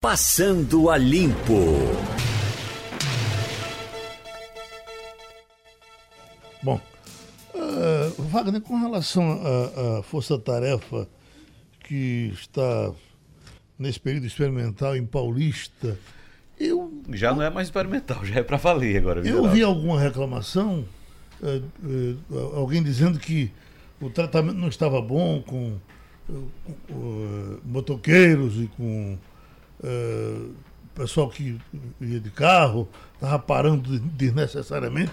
Passando a Limpo. Bom, uh, Wagner, com relação à força-tarefa que está nesse período experimental em Paulista, eu. Já não é mais experimental, já é para valer agora. Eu vi alguma reclamação, uh, uh, alguém dizendo que o tratamento não estava bom com motoqueiros e com uh, pessoal que ia de carro, estava parando desnecessariamente,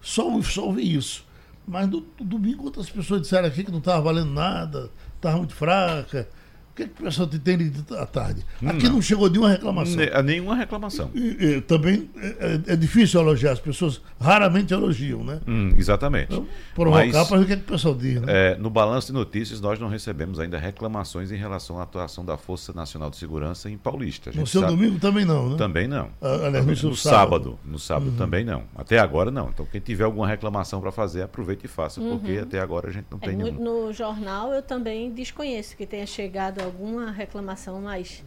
só, só ouvi isso. Mas no, no domingo outras pessoas disseram aqui que não estava valendo nada, estava muito fraca, o que, é que o pessoal tem lido à tarde? Aqui não, não chegou nenhuma reclamação. Ne nenhuma reclamação. E, e, também é, é, difícil elogiar, as pessoas raramente elogiam, né? Hum, exatamente. Então, provocar para ver o que, é que o pessoal diz. Né? É, no balanço de notícias, nós não recebemos ainda reclamações em relação à atuação da Força Nacional de Segurança em Paulista. No seu sabe... domingo também não, né? Também não. Ah, aliás, no, no sábado. sábado. No sábado uhum. também não. Até agora não. Então, quem tiver alguma reclamação para fazer, aproveite e faça, uhum. porque até agora a gente não é, tem nenhum. No jornal eu também desconheço que tenha chegado alguma reclamação mais.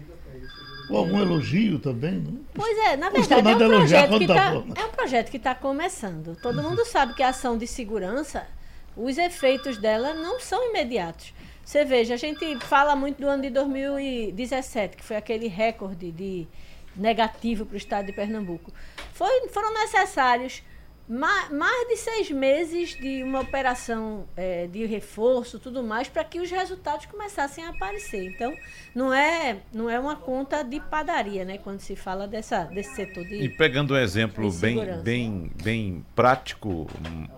Ou algum elogio também? Né? Pois é, na verdade é um, projeto que tá, tá é um projeto que está começando. Todo mundo sabe que a ação de segurança, os efeitos dela não são imediatos. Você veja, a gente fala muito do ano de 2017, que foi aquele recorde de negativo para o estado de Pernambuco. Foi, foram necessários mais de seis meses de uma operação é, de reforço, tudo mais, para que os resultados começassem a aparecer. Então, não é, não é uma conta de padaria, né? Quando se fala dessa, desse setor de. E pegando um exemplo bem, bem, bem prático,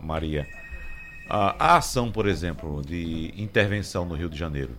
Maria, a, a ação, por exemplo, de intervenção no Rio de Janeiro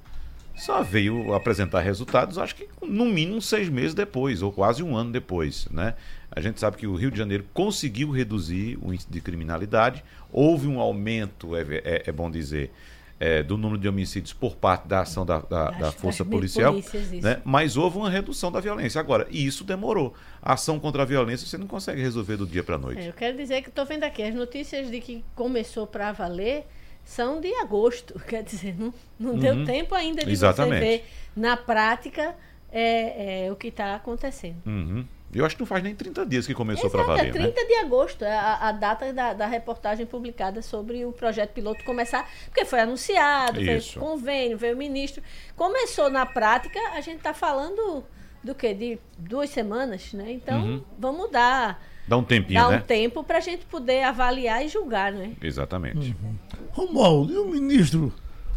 só veio apresentar resultados, acho que no mínimo seis meses depois, ou quase um ano depois. Né? A gente sabe que o Rio de Janeiro conseguiu reduzir o índice de criminalidade, houve um aumento, é, é, é bom dizer, é, do número de homicídios por parte da ação da, da, da força policial, né? mas houve uma redução da violência. Agora, e isso demorou. A ação contra a violência você não consegue resolver do dia para a noite. É, eu quero dizer que estou vendo aqui as notícias de que começou para valer são de agosto, quer dizer, não, não uhum. deu tempo ainda de Exatamente. você ver na prática é, é o que está acontecendo. Uhum. Eu acho que não faz nem 30 dias que começou para valer. É 30 né? de agosto, é a, a data da, da, reportagem publicada sobre o projeto piloto começar, porque foi anunciado, Isso. foi convênio, veio o ministro. Começou na prática, a gente está falando do que? De duas semanas, né? Então, uhum. vamos dar. Dá um tempinho, Dá né? um tempo para a gente poder avaliar e julgar, né? Exatamente. Uhum. Romualdo, e o ministro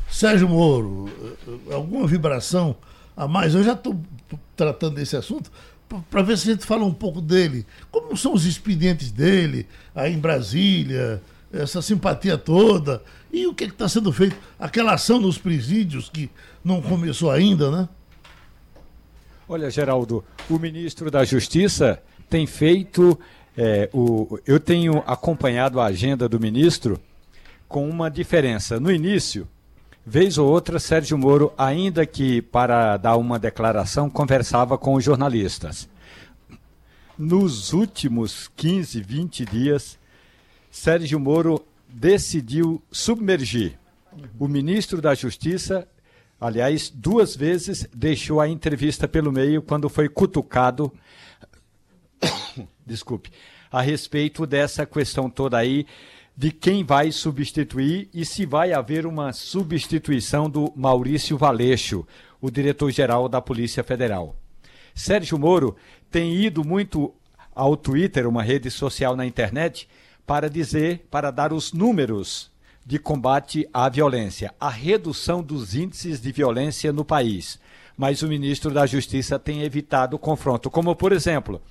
Sérgio Moro? Alguma vibração a mais? Eu já estou tratando desse assunto para ver se a gente fala um pouco dele. Como são os expedientes dele aí em Brasília, essa simpatia toda, e o que está sendo feito? Aquela ação nos presídios que não começou ainda, né? Olha, Geraldo, o ministro da Justiça tem feito. É, o, eu tenho acompanhado a agenda do ministro com uma diferença. No início, vez ou outra, Sérgio Moro, ainda que para dar uma declaração, conversava com os jornalistas. Nos últimos 15, 20 dias, Sérgio Moro decidiu submergir. O ministro da Justiça, aliás, duas vezes deixou a entrevista pelo meio quando foi cutucado, desculpe, a respeito dessa questão toda aí de quem vai substituir e se vai haver uma substituição do Maurício Valeixo, o diretor-geral da Polícia Federal. Sérgio Moro tem ido muito ao Twitter, uma rede social na internet, para dizer, para dar os números de combate à violência, a redução dos índices de violência no país. Mas o ministro da Justiça tem evitado o confronto, como por exemplo,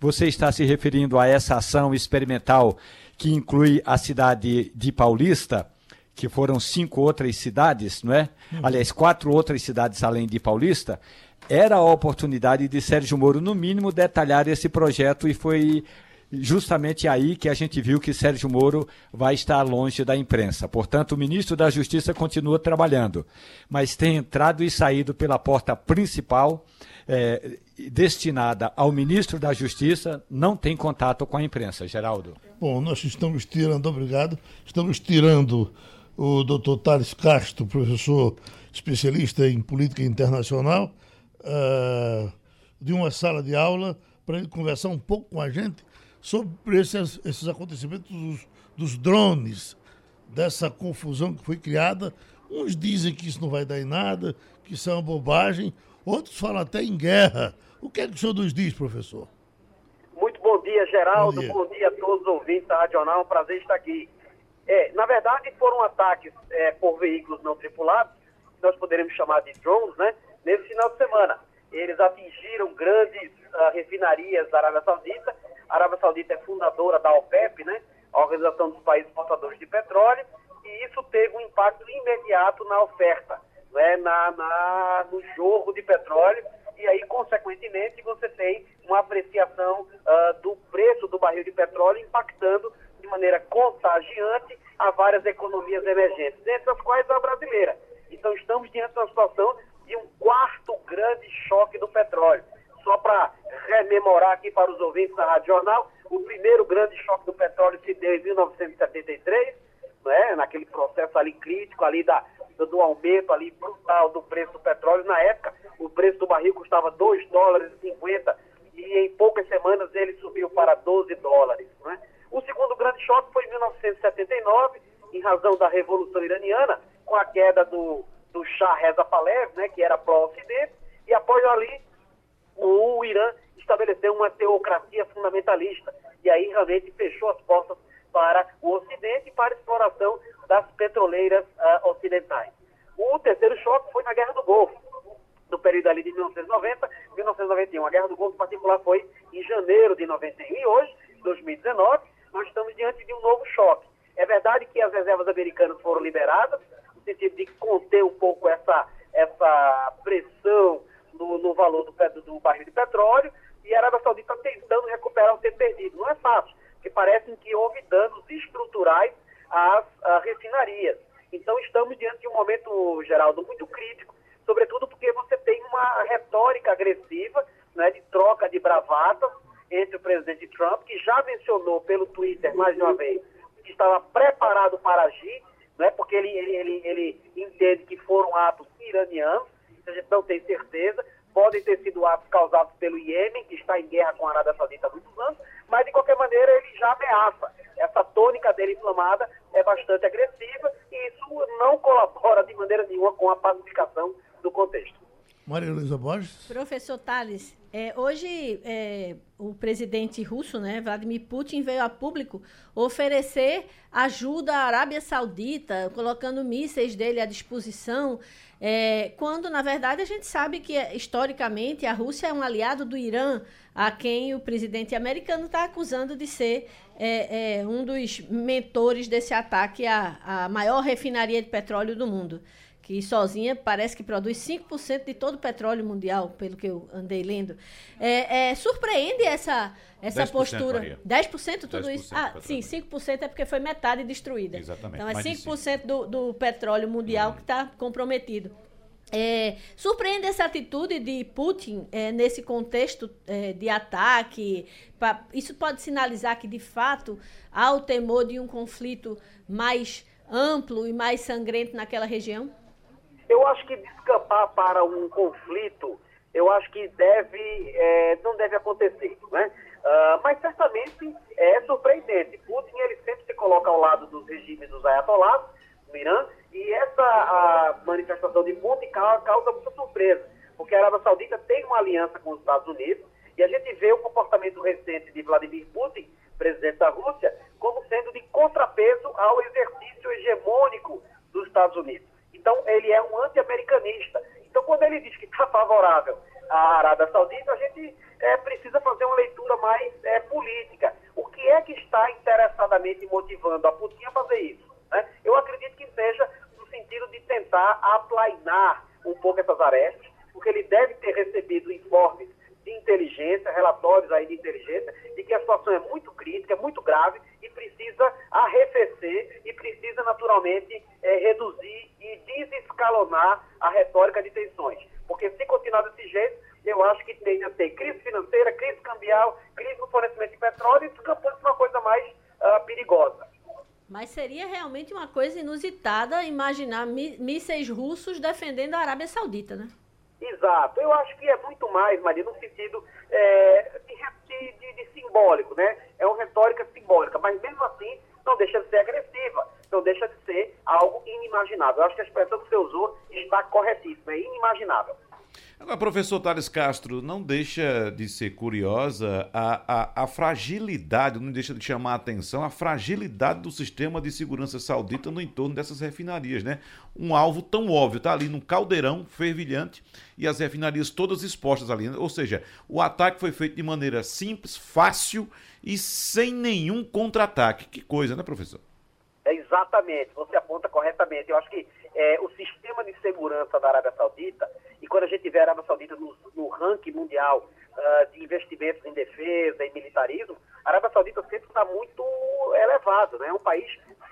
você está se referindo a essa ação experimental que inclui a cidade de Paulista, que foram cinco outras cidades, não é? Uhum. Aliás, quatro outras cidades além de Paulista. Era a oportunidade de Sérgio Moro, no mínimo, detalhar esse projeto e foi justamente aí que a gente viu que Sérgio Moro vai estar longe da imprensa. Portanto, o ministro da Justiça continua trabalhando, mas tem entrado e saído pela porta principal é, destinada ao ministro da Justiça não tem contato com a imprensa, Geraldo. Bom, nós estamos tirando, obrigado, estamos tirando o doutor Thales Castro, professor especialista em política internacional, uh, de uma sala de aula para ele conversar um pouco com a gente sobre esses, esses acontecimentos dos, dos drones, dessa confusão que foi criada. Uns dizem que isso não vai dar em nada, que isso é uma bobagem, outros falam até em guerra. O que é que o senhor nos diz, professor? Muito bom dia, Geraldo. Bom dia, bom dia a todos os ouvintes da Rádio Jornal. É um prazer estar aqui. É, na verdade, foram ataques é, por veículos não tripulados, que nós poderíamos chamar de drones, né? Nesse final de semana. Eles atingiram grandes uh, refinarias da Arábia Saudita. A Arábia Saudita é fundadora da OPEP, né? A Organização dos Países Exportadores de Petróleo. E isso teve um impacto imediato na oferta, né? na, na, no jorro de petróleo. E aí, consequentemente, você tem uma apreciação uh, do preço do barril de petróleo impactando de maneira contagiante a várias economias emergentes, entre as quais a brasileira. Então, estamos diante de uma situação de um quarto grande choque do petróleo. Só para rememorar aqui para os ouvintes da Rádio Jornal, o primeiro grande choque do petróleo se deu em 1973, né, naquele processo ali crítico ali da, do aumento ali brutal do preço do petróleo. Na época, o preço do barril custava 2 dólares e 50 e em poucas semanas ele subiu para 12 dólares. Né? O segundo grande choque foi em 1979, em razão da Revolução Iraniana, com a queda do, do Shah Reza Pahlavi, né, que era pró-Ocidente, e após ali o Irã estabeleceu uma teocracia fundamentalista, e aí realmente fechou as portas para o Ocidente e para a exploração das petroleiras uh, ocidentais. O terceiro choque foi na Guerra do Golfo, no período ali de 1990, 1991. A Guerra do Golfo, em particular, foi em janeiro de 91 e hoje, 2019, nós estamos diante de um novo choque. É verdade que as reservas americanas foram liberadas, no sentido de conter um pouco essa, essa pressão no, no valor do, do barril de petróleo, e a Arábia Saudita tentando recuperar o tempo perdido. Não é fácil, porque parece que houve danos estruturais às, às refinarias. Então estamos diante de um momento, Geraldo, muito crítico, sobretudo porque você tem uma retórica agressiva né, de troca de bravatas, entre o presidente Trump, que já mencionou pelo Twitter, mais uma vez, que estava preparado para agir, né, porque ele, ele, ele, ele entende que foram atos iranianos, a gente não tem certeza, podem ter sido atos causados pelo Iêmen, que está em guerra com a Arábia Saudita há muitos anos, mas de qualquer maneira ele já ameaça. Essa tônica dele inflamada é bastante agressiva e isso não colabora de maneira nenhuma com a pacificação do contexto. Maria Luísa Borges. Professor Tales, é, hoje é, o presidente russo, né, Vladimir Putin, veio a público oferecer ajuda à Arábia Saudita, colocando mísseis dele à disposição, é, quando, na verdade, a gente sabe que, historicamente, a Rússia é um aliado do Irã, a quem o presidente americano está acusando de ser é, é, um dos mentores desse ataque à, à maior refinaria de petróleo do mundo que sozinha parece que produz 5% de todo o petróleo mundial, pelo que eu andei lendo. É, é, surpreende essa, essa 10%, postura. Maria. 10% tudo 10% isso? Ah, sim, 5% é porque foi metade destruída. Exatamente. Então é 5% do, do petróleo mundial hum. que está comprometido. É, surpreende essa atitude de Putin é, nesse contexto é, de ataque. Pra, isso pode sinalizar que, de fato, há o temor de um conflito mais amplo e mais sangrento naquela região? Eu acho que descampar para um conflito, eu acho que deve, é, não deve acontecer, né? Uh, mas certamente é surpreendente. Putin ele sempre se coloca ao lado dos regimes dos ayatollahs no Irã e essa manifestação de Putin causa muita surpresa, porque a Arábia Saudita tem uma aliança com os Estados Unidos e a gente vê o comportamento recente de Vladimir Putin, presidente da Rússia, como sendo de contrapeso ao exercício hegemônico dos Estados Unidos. Então, ele é um anti-americanista. Então, quando ele diz que está favorável à Arábia Saudita, a gente é, precisa fazer uma leitura mais é, política. O que é que está interessadamente motivando a Putin a fazer isso? Né? Eu acredito que seja no sentido de tentar aplainar um pouco essas arestas, porque ele deve ter recebido informes de inteligência, relatórios aí de inteligência, de que a situação é muito crítica, é muito grave e precisa arrefecer e precisa naturalmente é, reduzir e desescalonar a retórica de tensões. Porque se continuar desse jeito, eu acho que tem a ter crise financeira, crise cambial, crise no fornecimento de petróleo e descampando uma coisa mais uh, perigosa. Mas seria realmente uma coisa inusitada imaginar mísseis russos defendendo a Arábia Saudita, né? Exato. Eu acho que é muito mais, Maria, no sentido é, de, de, de, simbólico, né? É uma retórica simbólica, mas mesmo assim não deixa de ser agressiva, não deixa de ser algo inimaginável. Eu acho que a expressão que você usou está corretíssima, é inimaginável. Agora, professor Thales Castro, não deixa de ser curiosa a, a, a, fragilidade, não deixa de chamar a atenção a fragilidade do sistema de segurança saudita no entorno dessas refinarias, né? Um alvo tão óbvio, tá ali num caldeirão fervilhante e as refinarias todas expostas ali. Ou seja, o ataque foi feito de maneira simples, fácil e sem nenhum contra-ataque. Que coisa, né, professor? Exatamente, você aponta corretamente. Eu acho que é, o sistema de segurança da Arábia Saudita, e quando a gente vê a Arábia Saudita no, no ranking mundial uh, de investimentos em defesa e militarismo, a Arábia Saudita sempre está muito elevado. Né? É um país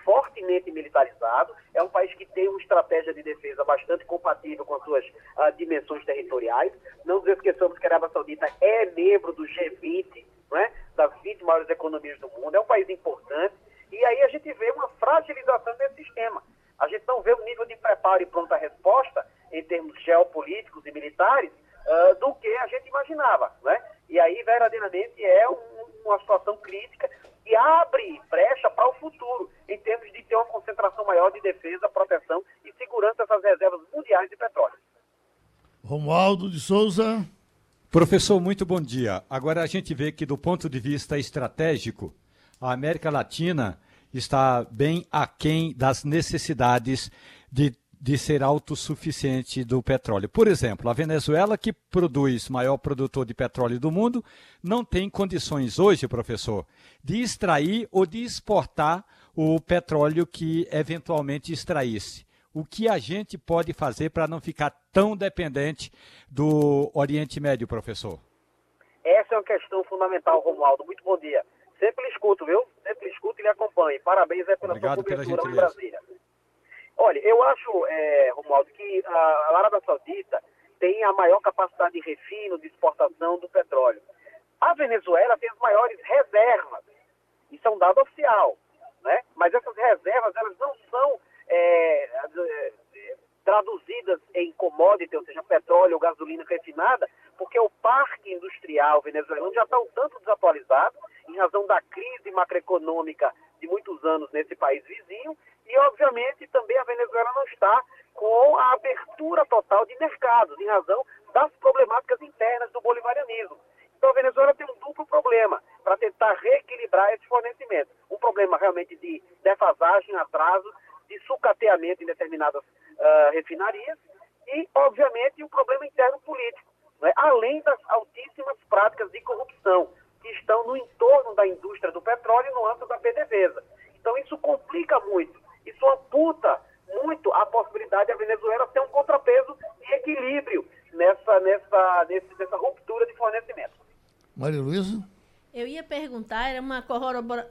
fortemente militarizado, é um país que tem uma estratégia de defesa bastante compatível com as suas uh, dimensões territoriais. Não nos esqueçamos que a Arábia Saudita é membro do G20, né? das 20 maiores economias do mundo, é um país importante. E aí a gente vê uma fragilização desse sistema. A gente não vê o nível de preparo e pronta resposta em termos geopolíticos e militares uh, do que a gente imaginava, né? E aí verdadeiramente é um, uma situação crítica e abre brecha para o futuro em termos de ter uma concentração maior de defesa, proteção e segurança dessas reservas mundiais de petróleo. Romualdo de Souza. Professor, muito bom dia. Agora a gente vê que do ponto de vista estratégico, a América Latina está bem aquém das necessidades de, de ser autossuficiente do petróleo. Por exemplo, a Venezuela, que produz maior produtor de petróleo do mundo, não tem condições hoje, professor, de extrair ou de exportar o petróleo que eventualmente extraísse. O que a gente pode fazer para não ficar tão dependente do Oriente Médio, professor? Essa é uma questão fundamental, Romualdo. Muito bom dia. Sempre lhe escuto, viu? Sempre lhe escuto e lhe acompanho. Parabéns é pela Obrigado sua cobertura em Brasília. Olha, eu acho, é, Romualdo, que a Arábia Saudita tem a maior capacidade de refino, de exportação do petróleo. A Venezuela tem as maiores reservas. Isso é um dado oficial. Né? Mas essas reservas, elas não são é, traduzidas em commodity, ou seja, petróleo ou gasolina refinada, porque o parque industrial venezuelano já está um tanto desatualizado em razão da crise macroeconômica de muitos anos nesse país vizinho, e obviamente também a Venezuela não está com a abertura total de mercados, em razão das problemáticas internas do bolivarianismo. Então a Venezuela tem um duplo problema para tentar reequilibrar esse fornecimento. Um problema realmente de defasagem, atraso, de sucateamento em determinadas uh, refinarias e, obviamente, o um problema interno político, né? além das altíssimas práticas de corrupção que estão no entorno da indústria do petróleo no âmbito da PDVSA. Então, isso complica muito, isso amputa muito a possibilidade da Venezuela ter um contrapeso e equilíbrio nessa, nessa, nesse, nessa ruptura de fornecimento. Maria Luísa? Eu ia perguntar, era uma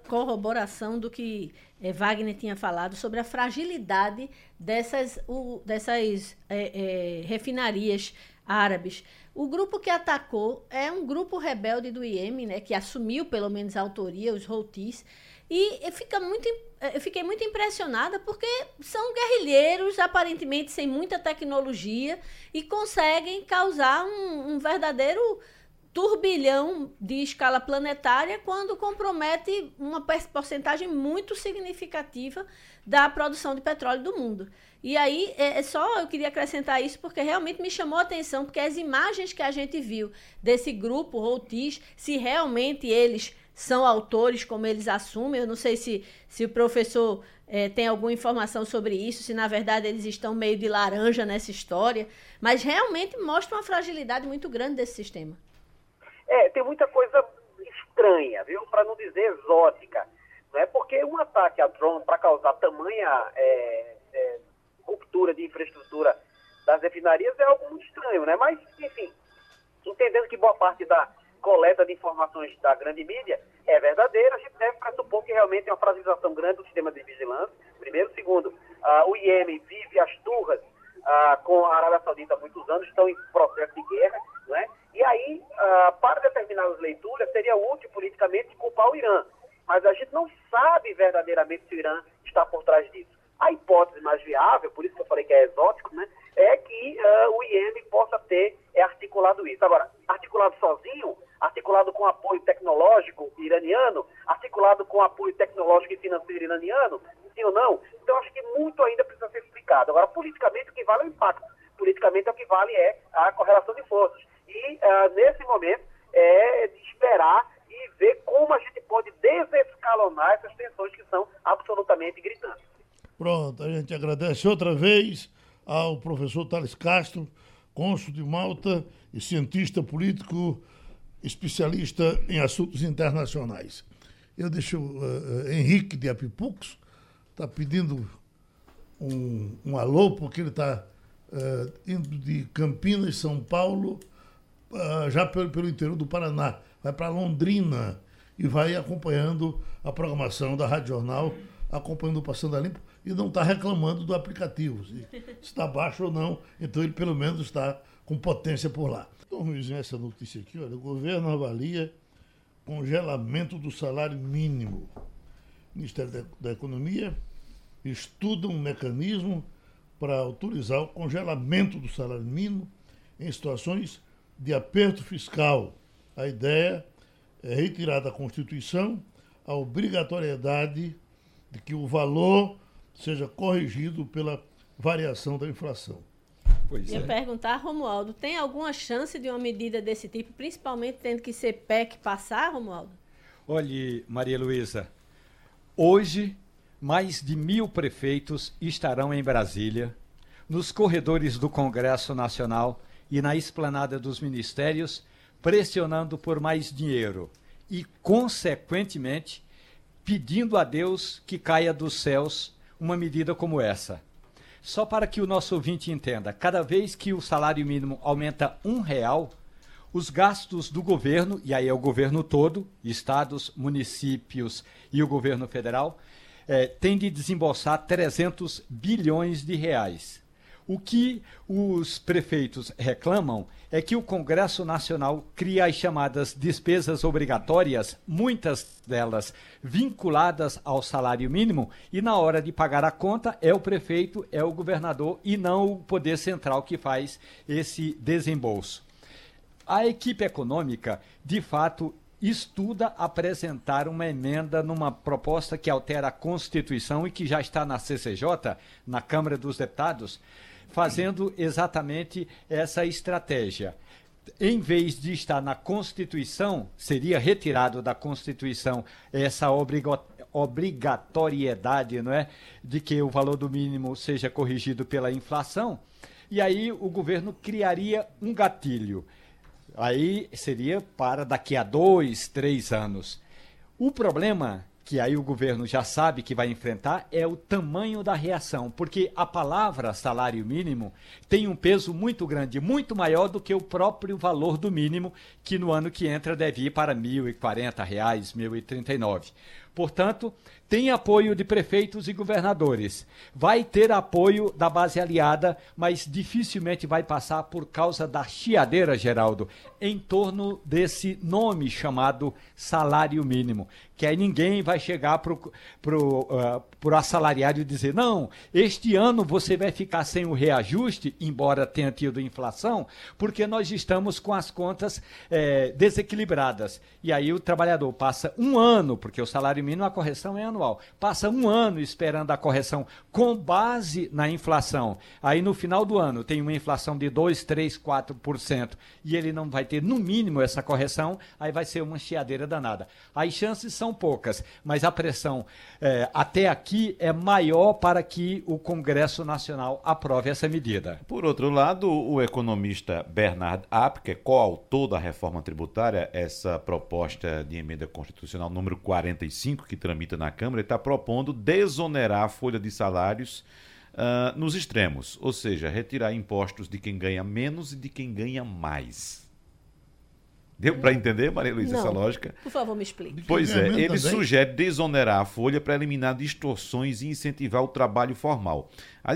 corroboração do que é, Wagner tinha falado sobre a fragilidade dessas, o, dessas é, é, refinarias árabes. O grupo que atacou é um grupo rebelde do IEM, né, que assumiu pelo menos a autoria, os Houthis, e fica muito, eu fiquei muito impressionada porque são guerrilheiros, aparentemente sem muita tecnologia, e conseguem causar um, um verdadeiro turbilhão de escala planetária quando compromete uma porcentagem muito significativa da produção de petróleo do mundo. E aí, é, é só eu queria acrescentar isso porque realmente me chamou a atenção, porque as imagens que a gente viu desse grupo Routis, se realmente eles são autores, como eles assumem, eu não sei se, se o professor é, tem alguma informação sobre isso, se na verdade eles estão meio de laranja nessa história, mas realmente mostra uma fragilidade muito grande desse sistema. É, tem muita coisa estranha, viu? Para não dizer exótica. Não é porque um ataque a drone para causar tamanha é, é, ruptura de infraestrutura das refinarias é algo muito estranho, né? Mas, enfim, entendendo que boa parte da coleta de informações da grande mídia é verdadeira, a gente deve pressupor que realmente é uma fragilização grande do sistema de vigilância. Primeiro. Segundo, uh, o IEM vive as turras com a Arábia Saudita há muitos anos, estão em processo de guerra, não é? E aí, uh, para determinadas leituras, seria útil politicamente culpar o Irã. Mas a gente não sabe verdadeiramente se o Irã está por trás disso. A hipótese mais viável, por isso que eu falei que é exótico, né, é que uh, o IEM possa ter é, articulado isso. Agora, articulado sozinho, articulado com apoio tecnológico iraniano, articulado com apoio tecnológico e financeiro iraniano, sim ou não? Então, acho que muito ainda precisa ser explicado. Agora, politicamente, o que vale é o impacto. Politicamente, o que vale é a correlação de forças. E, uh, nesse momento, é de esperar e ver como a gente pode desescalonar essas tensões que são absolutamente gritantes. Pronto, a gente agradece outra vez ao professor Thales Castro, cônsul de Malta e cientista político especialista em assuntos internacionais. Eu deixo uh, Henrique de Apipux, está pedindo um, um, alô, porque ele está uh, indo de Campinas, São Paulo, já pelo, pelo interior do Paraná, vai para Londrina e vai acompanhando a programação da Rádio Jornal, acompanhando o Passando a Limpo e não está reclamando do aplicativo, se está baixo ou não, então ele pelo menos está com potência por lá. Então, Ruizinho, essa notícia aqui, olha, o governo avalia congelamento do salário mínimo. O Ministério da Economia estuda um mecanismo para autorizar o congelamento do salário mínimo em situações de aperto fiscal. A ideia é retirar da Constituição a obrigatoriedade de que o valor seja corrigido pela variação da inflação. Pois Ia é. perguntar, Romualdo, tem alguma chance de uma medida desse tipo, principalmente tendo que ser PEC passar, Romualdo? Olhe, Maria Luísa, hoje mais de mil prefeitos estarão em Brasília, nos corredores do Congresso Nacional e na esplanada dos ministérios, pressionando por mais dinheiro e, consequentemente, pedindo a Deus que caia dos céus uma medida como essa. Só para que o nosso ouvinte entenda, cada vez que o salário mínimo aumenta um real, os gastos do governo, e aí é o governo todo, estados, municípios e o governo federal, é, tem de desembolsar 300 bilhões de reais. O que os prefeitos reclamam é que o Congresso Nacional cria as chamadas despesas obrigatórias, muitas delas vinculadas ao salário mínimo, e na hora de pagar a conta é o prefeito, é o governador e não o Poder Central que faz esse desembolso. A equipe econômica, de fato, estuda apresentar uma emenda numa proposta que altera a Constituição e que já está na CCJ, na Câmara dos Deputados, fazendo exatamente essa estratégia. Em vez de estar na Constituição, seria retirado da Constituição essa obrigatoriedade não é, de que o valor do mínimo seja corrigido pela inflação, e aí o governo criaria um gatilho. Aí seria para daqui a dois, três anos. O problema que aí o governo já sabe que vai enfrentar é o tamanho da reação, porque a palavra salário mínimo tem um peso muito grande, muito maior do que o próprio valor do mínimo, que no ano que entra deve ir para R$ 1.040, R$ 1.039. Portanto, tem apoio de prefeitos e governadores. Vai ter apoio da base aliada, mas dificilmente vai passar por causa da chiadeira, Geraldo, em torno desse nome chamado salário mínimo. Que aí ninguém vai chegar para o pro, uh, pro assalariado e dizer: não, este ano você vai ficar sem o reajuste, embora tenha tido inflação, porque nós estamos com as contas eh, desequilibradas. E aí o trabalhador passa um ano, porque o salário mínimo, a correção é anual, passa um ano esperando a correção com base na inflação. Aí no final do ano tem uma inflação de 2, 3, 4% e ele não vai ter no mínimo essa correção, aí vai ser uma chiadeira danada. As chances são poucas, mas a pressão eh, até aqui é maior para que o Congresso Nacional aprove essa medida. Por outro lado, o economista Bernard App, que é coautor da reforma tributária, essa proposta de emenda constitucional número 45, que tramita na Câmara, está propondo desonerar a folha de salários uh, nos extremos, ou seja, retirar impostos de quem ganha menos e de quem ganha mais. Deu para entender, Maria Luísa, essa lógica? Por favor, me explique. Pois é, ele também? sugere desonerar a folha para eliminar distorções e incentivar o trabalho formal.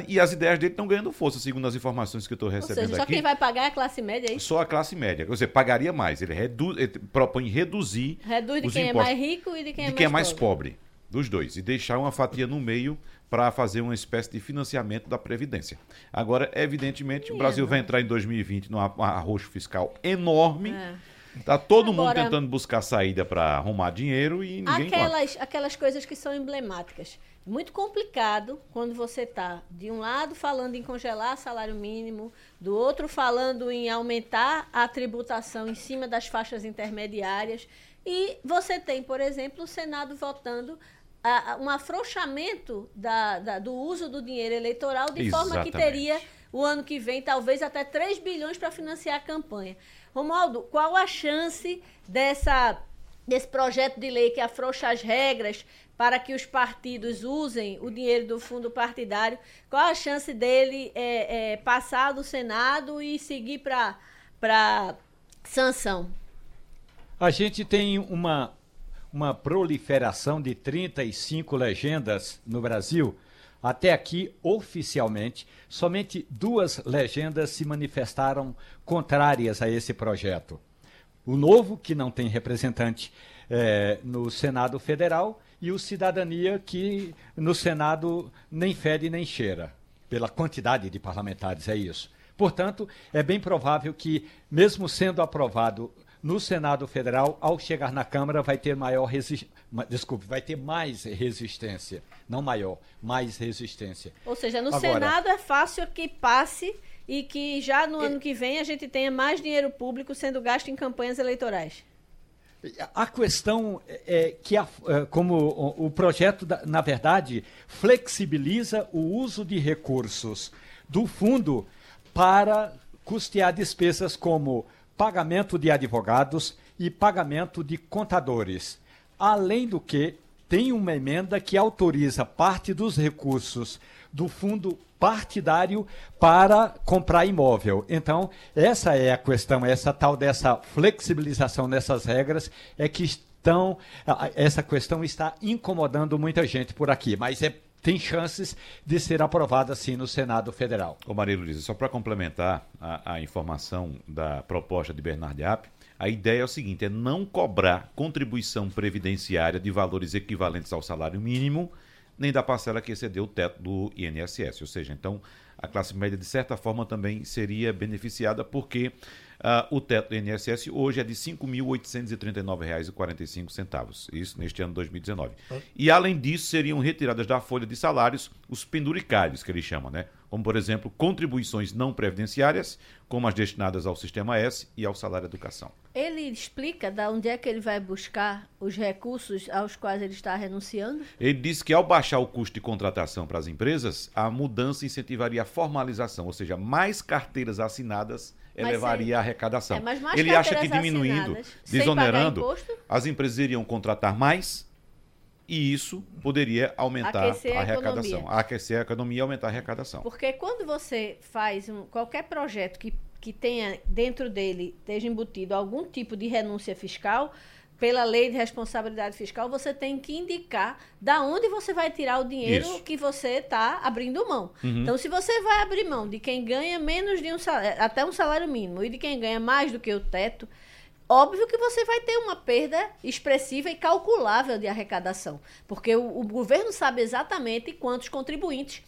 E as ideias dele estão ganhando força, segundo as informações que eu estou recebendo Ou seja, só quem vai pagar é a classe média, é Só a classe média. Quer dizer, pagaria mais. Ele, redu... ele propõe reduzir Reduz de quem impostos. é mais rico e de quem é de mais quem é mais pobre. pobre. dos dois, e deixar uma fatia no meio para fazer uma espécie de financiamento da Previdência. Agora, evidentemente, o Brasil vai entrar em 2020 num arroxo fiscal enorme. É. Tá todo Agora, mundo tentando buscar saída para arrumar dinheiro e ninguém aquelas aquelas coisas que são emblemáticas. Muito complicado quando você está de um lado falando em congelar salário mínimo, do outro falando em aumentar a tributação em cima das faixas intermediárias e você tem, por exemplo, o Senado votando um afrouxamento da, da, do uso do dinheiro eleitoral, de Exatamente. forma que teria o ano que vem talvez até 3 bilhões para financiar a campanha. Romualdo, qual a chance dessa, desse projeto de lei que afrouxa as regras para que os partidos usem o dinheiro do fundo partidário? Qual a chance dele é, é, passar do Senado e seguir para sanção? A gente tem uma uma proliferação de 35 legendas no Brasil. Até aqui, oficialmente, somente duas legendas se manifestaram contrárias a esse projeto. O Novo, que não tem representante é, no Senado Federal, e o Cidadania, que no Senado nem fede nem cheira, pela quantidade de parlamentares, é isso. Portanto, é bem provável que, mesmo sendo aprovado no Senado Federal, ao chegar na Câmara, vai ter maior resistência. Desculpe, vai ter mais resistência. Não maior, mais resistência. Ou seja, no Agora, Senado é fácil que passe e que já no é, ano que vem a gente tenha mais dinheiro público sendo gasto em campanhas eleitorais. A questão é que, a, é, como o, o projeto, na verdade, flexibiliza o uso de recursos do fundo para custear despesas como pagamento de advogados e pagamento de contadores. Além do que, tem uma emenda que autoriza parte dos recursos do fundo partidário para comprar imóvel. Então, essa é a questão, essa tal dessa flexibilização dessas regras é que estão essa questão está incomodando muita gente por aqui, mas é tem chances de ser aprovada sim no Senado Federal. Ô Maria Luísa, só para complementar a, a, informação da proposta de Bernardo App, a ideia é o seguinte: é não cobrar contribuição previdenciária de valores equivalentes ao salário mínimo, nem da parcela que excedeu o teto do INSS. Ou seja, então a classe média, de certa forma, também seria beneficiada, porque Uh, o teto do INSS hoje é de R$ 5.839,45. Isso neste ano 2019. Ah. E, além disso, seriam retiradas da folha de salários os penduricários, que eles chamam, né? Como, por exemplo, contribuições não previdenciárias, como as destinadas ao Sistema S e ao salário educação. Ele explica de onde é que ele vai buscar os recursos aos quais ele está renunciando? Ele diz que, ao baixar o custo de contratação para as empresas, a mudança incentivaria a formalização, ou seja, mais carteiras assinadas elevaria a arrecadação. É, Ele acha que diminuindo, desonerando, as empresas iriam contratar mais e isso poderia aumentar Aquecer a, a arrecadação. Economia. Aquecer a economia e aumentar a arrecadação. Porque quando você faz um, qualquer projeto que, que tenha dentro dele, esteja embutido algum tipo de renúncia fiscal, pela lei de responsabilidade fiscal, você tem que indicar da onde você vai tirar o dinheiro Isso. que você está abrindo mão. Uhum. Então, se você vai abrir mão de quem ganha menos de um salário, até um salário mínimo e de quem ganha mais do que o teto, óbvio que você vai ter uma perda expressiva e calculável de arrecadação, porque o, o governo sabe exatamente quantos contribuintes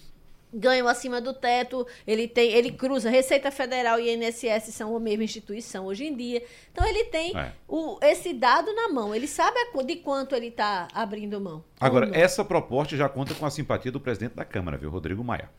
ganham acima do teto, ele tem, ele cruza Receita Federal e INSS são a mesma instituição hoje em dia. Então ele tem é. o, esse dado na mão, ele sabe de quanto ele está abrindo mão. Agora, essa proposta já conta com a simpatia do presidente da Câmara, viu, Rodrigo Maia.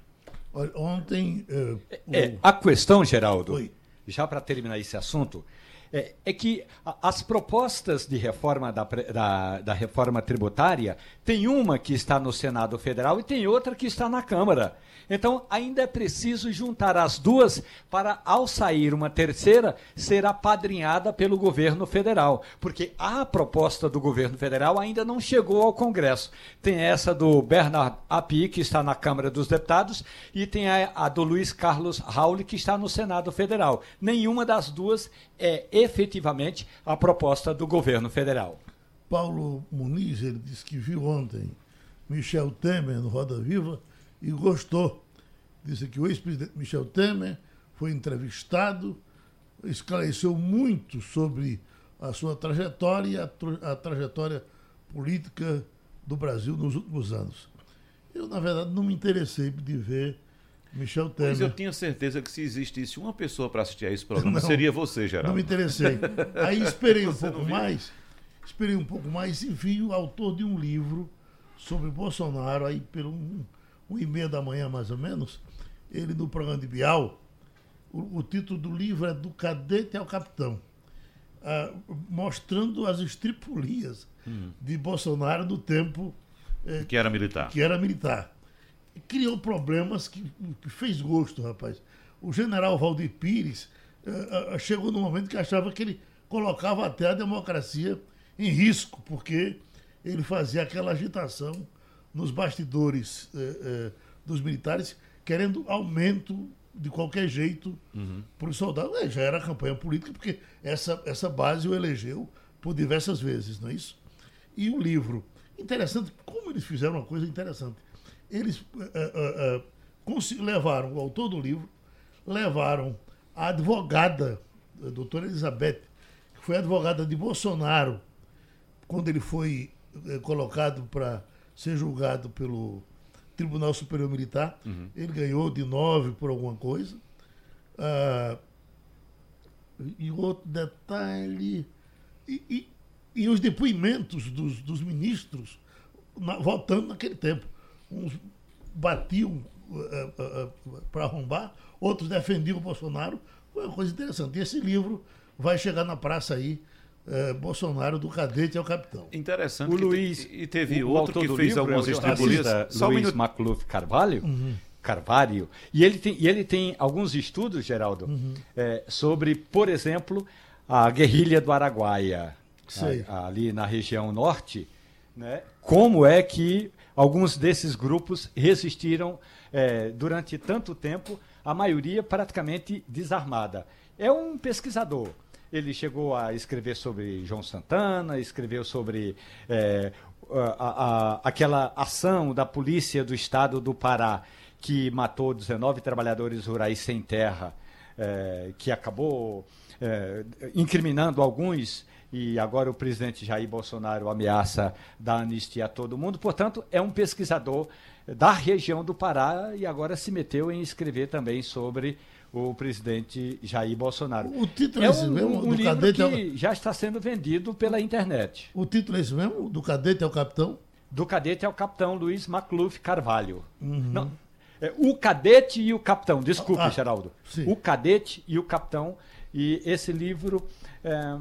Ontem. Uh, é, o... a questão, Geraldo, Oi. já para terminar esse assunto, é, é que as propostas de reforma da, da, da, reforma tributária tem uma que está no Senado Federal e tem outra que está na Câmara. Então, ainda é preciso juntar as duas para, ao sair uma terceira, ser apadrinhada pelo governo federal. Porque a proposta do governo federal ainda não chegou ao Congresso. Tem essa do Bernard Api, que está na Câmara dos Deputados, e tem a, a do Luiz Carlos Raul, que está no Senado Federal. Nenhuma das duas é efetivamente a proposta do governo federal. Paulo Muniz, ele disse que viu ontem Michel Temer no Roda Viva e gostou. Disse que o ex-presidente Michel Temer foi entrevistado, esclareceu muito sobre a sua trajetória e a, a trajetória política do Brasil nos últimos anos. Eu, na verdade, não me interessei de ver Michel Temer. Mas eu tinha certeza que se existisse uma pessoa para assistir a esse programa, não, seria você, Geraldo. Não me interessei. Aí esperei um pouco mais, esperei um pouco mais e vi o autor de um livro sobre Bolsonaro, aí pelo um, um e meia da manhã, mais ou menos, ele no programa de Bial, o, o título do livro é Do Cadete ao Capitão, ah, mostrando as estripulias hum. de Bolsonaro no tempo eh, que era militar. Que era militar. Criou problemas que, que, fez gosto, rapaz. O general Valdir Pires eh, chegou no momento que achava que ele colocava até a democracia em risco, porque ele fazia aquela agitação nos bastidores dos militares, querendo aumento de qualquer jeito uhum. para os soldados. É, já era campanha política, porque essa, essa base o elegeu por diversas vezes, não é isso? E o livro, interessante, como eles fizeram uma coisa interessante. Eles uh, uh, levaram, o autor do livro, levaram a advogada, a doutora Elizabeth, que foi advogada de Bolsonaro, quando ele foi colocado para ser julgado pelo Tribunal Superior Militar. Uhum. Ele ganhou de nove por alguma coisa. Ah, e outro detalhe. E, e, e os depoimentos dos, dos ministros na, votando naquele tempo. Uns batiam uh, uh, uh, para arrombar, outros defendiam o Bolsonaro. Foi uma coisa interessante. E esse livro vai chegar na praça aí é, Bolsonaro do cadete ao capitão. Interessante. O Luiz e teve o outro que fez livro, algumas é estripulias. Só Luiz um Macluf Carvalho. Uhum. Carvalho. E ele tem, e ele tem alguns estudos, Geraldo, uhum. é, sobre, por exemplo, a guerrilha do Araguaia, a, ali na região norte, né? como é que alguns desses grupos resistiram é, durante tanto tempo, a maioria praticamente desarmada. É um pesquisador. Ele chegou a escrever sobre João Santana, escreveu sobre é, a, a, aquela ação da polícia do estado do Pará que matou 19 trabalhadores rurais sem terra, é, que acabou é, incriminando alguns e agora o presidente Jair Bolsonaro ameaça dar anistia a todo mundo. Portanto, é um pesquisador da região do Pará e agora se meteu em escrever também sobre o presidente Jair Bolsonaro. O título é, é esse um, mesmo? Um do livro cadete que ao... já está sendo vendido pela internet. O título é esse mesmo? Do cadete ao capitão? Do cadete ao capitão Luiz Macluf Carvalho. Uhum. Não, é, o cadete e o capitão, desculpe, ah, Geraldo. Sim. O cadete e o capitão. E esse livro. É, é,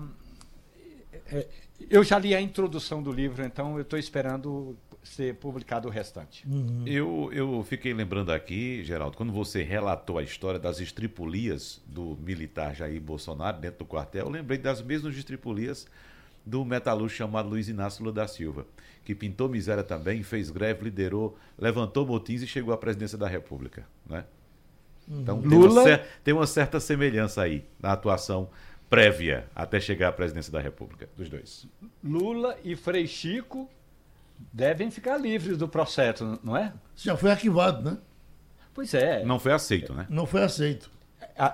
eu já li a introdução do livro, então eu estou esperando ser publicado o restante. Uhum. Eu, eu fiquei lembrando aqui, Geraldo, quando você relatou a história das estripulias do militar Jair Bolsonaro dentro do quartel, eu lembrei das mesmas estripulias do metalúrgico chamado Luiz Inácio Lula da Silva, que pintou miséria também, fez greve, liderou, levantou motins e chegou à presidência da República. Né? Então Lula... tem, uma, tem uma certa semelhança aí na atuação prévia até chegar à presidência da República, dos dois. Lula e Frei Chico devem ficar livres do processo, não é? Já foi arquivado, né? Pois é. Não foi aceito, né? Não foi aceito.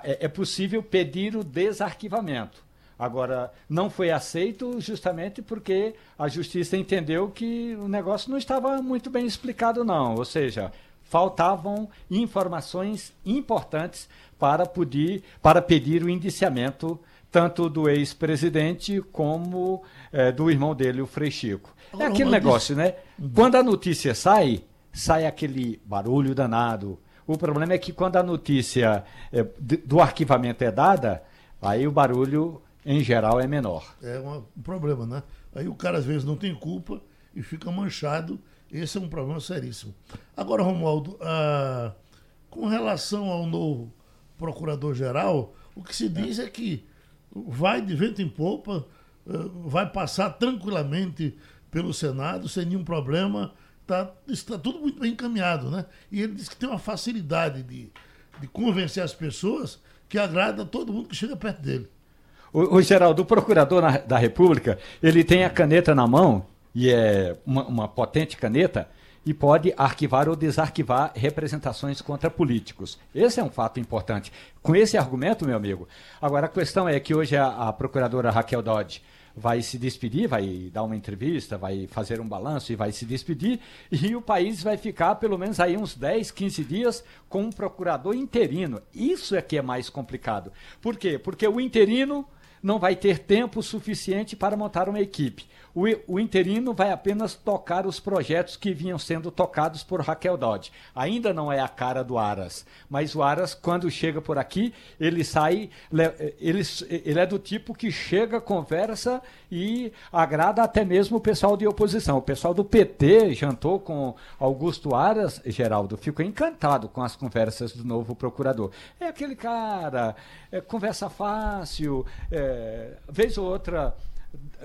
É, é possível pedir o desarquivamento. Agora, não foi aceito justamente porque a justiça entendeu que o negócio não estava muito bem explicado, não. Ou seja, faltavam informações importantes para pedir, para pedir o indiciamento tanto do ex-presidente como é, do irmão dele, o Frei Chico. É aquele negócio, né? Quando a notícia sai, sai aquele barulho danado. O problema é que quando a notícia é, do arquivamento é dada, aí o barulho, em geral, é menor. É um problema, né? Aí o cara às vezes não tem culpa e fica manchado. Esse é um problema seríssimo. Agora, Romualdo, ah, com relação ao novo procurador-geral, o que se diz é que vai de vento em popa, eh, vai passar tranquilamente pelo Senado sem nenhum problema. Tá, está tudo muito bem encaminhado, né? E ele diz que tem uma facilidade de, de convencer as pessoas que agrada todo mundo que chega perto dele. O, o Geraldo, o procurador na, da República, ele tem a caneta na mão, e é uma, uma potente caneta, e pode arquivar ou desarquivar representações contra políticos. Esse é um fato importante. Com esse argumento, meu amigo. Agora, a questão é que hoje a, a procuradora Raquel Dodge vai se despedir, vai dar uma entrevista, vai fazer um balanço e vai se despedir, e o país vai ficar pelo menos aí uns 10, 15 dias com um procurador interino. Isso é que é mais complicado. Por quê? Porque o interino não vai ter tempo suficiente para montar uma equipe. O, o, interino vai apenas tocar os projetos que vinham sendo tocados por Raquel Dodge. Ainda não é a cara do Aras, mas o Aras, quando chega por aqui, ele sai, ele, ele é do tipo que chega, conversa e agrada até mesmo o pessoal de oposição. O pessoal do PT jantou com Augusto Aras, Geraldo, ficou encantado com as conversas do novo procurador. É aquele cara, é, conversa fácil, é, vez ou outra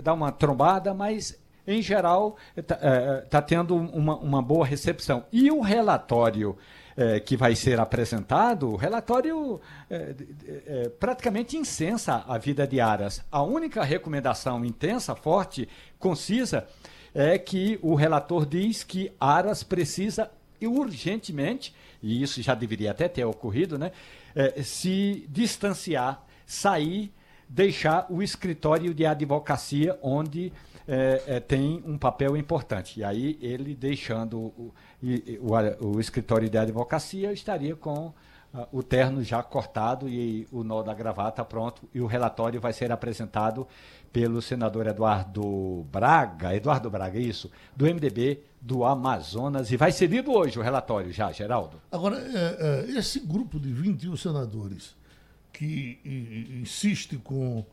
dá uma trombada, mas em geral está é, tá tendo uma, uma boa recepção. E o relatório é, que vai ser apresentado, o relatório é, é, praticamente incensa a vida de Aras. A única recomendação intensa, forte, concisa, é que o relator diz que Aras precisa urgentemente, e isso já deveria até ter ocorrido, né, é, se distanciar, sair, deixar o escritório de advocacia onde é, é, tem um papel importante. E aí ele deixando o, o, o escritório de advocacia estaria com uh, o terno já cortado e o nó da gravata pronto e o relatório vai ser apresentado pelo senador Eduardo Braga, Eduardo Braga, isso, do MDB do Amazonas, e vai ser lido hoje o relatório já, Geraldo. Agora, é, é, esse grupo de 21 senadores que insiste com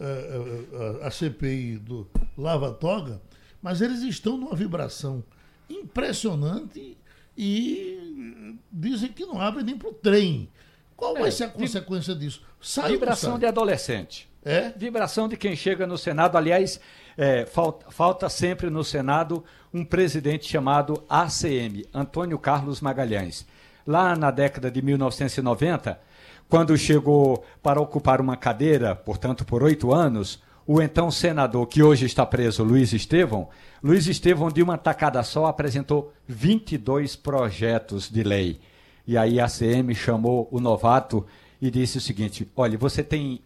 é, a CPI do Lava Toga, mas eles estão numa vibração impressionante e dizem que não abre nem para o trem. Qual vai ser a consequência disso? Sai vibração de adolescente. É? Vibração de quem chega no Senado. Aliás, é, falta, falta, sempre no Senado um presidente chamado ACM, Antônio Carlos Magalhães. Lá na década de 1990, quando chegou para ocupar uma cadeira, portanto, por oito anos, o então senador, que hoje está preso, Luiz Estevão, Luiz Estevão, de uma tacada só, apresentou 22 projetos de lei. E aí a ACM chamou o novato e disse o seguinte: olha, você tem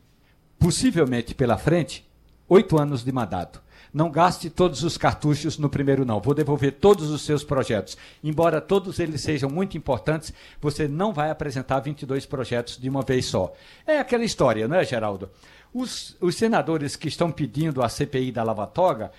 possivelmente pela frente oito anos de mandato. Não gaste todos os cartuchos no primeiro, não. Vou devolver todos os seus projetos. Embora todos eles sejam muito importantes, você não vai apresentar 22 projetos de uma vez só. É aquela história, não é, Geraldo? Os, os senadores que estão pedindo a CPI da Lava Toga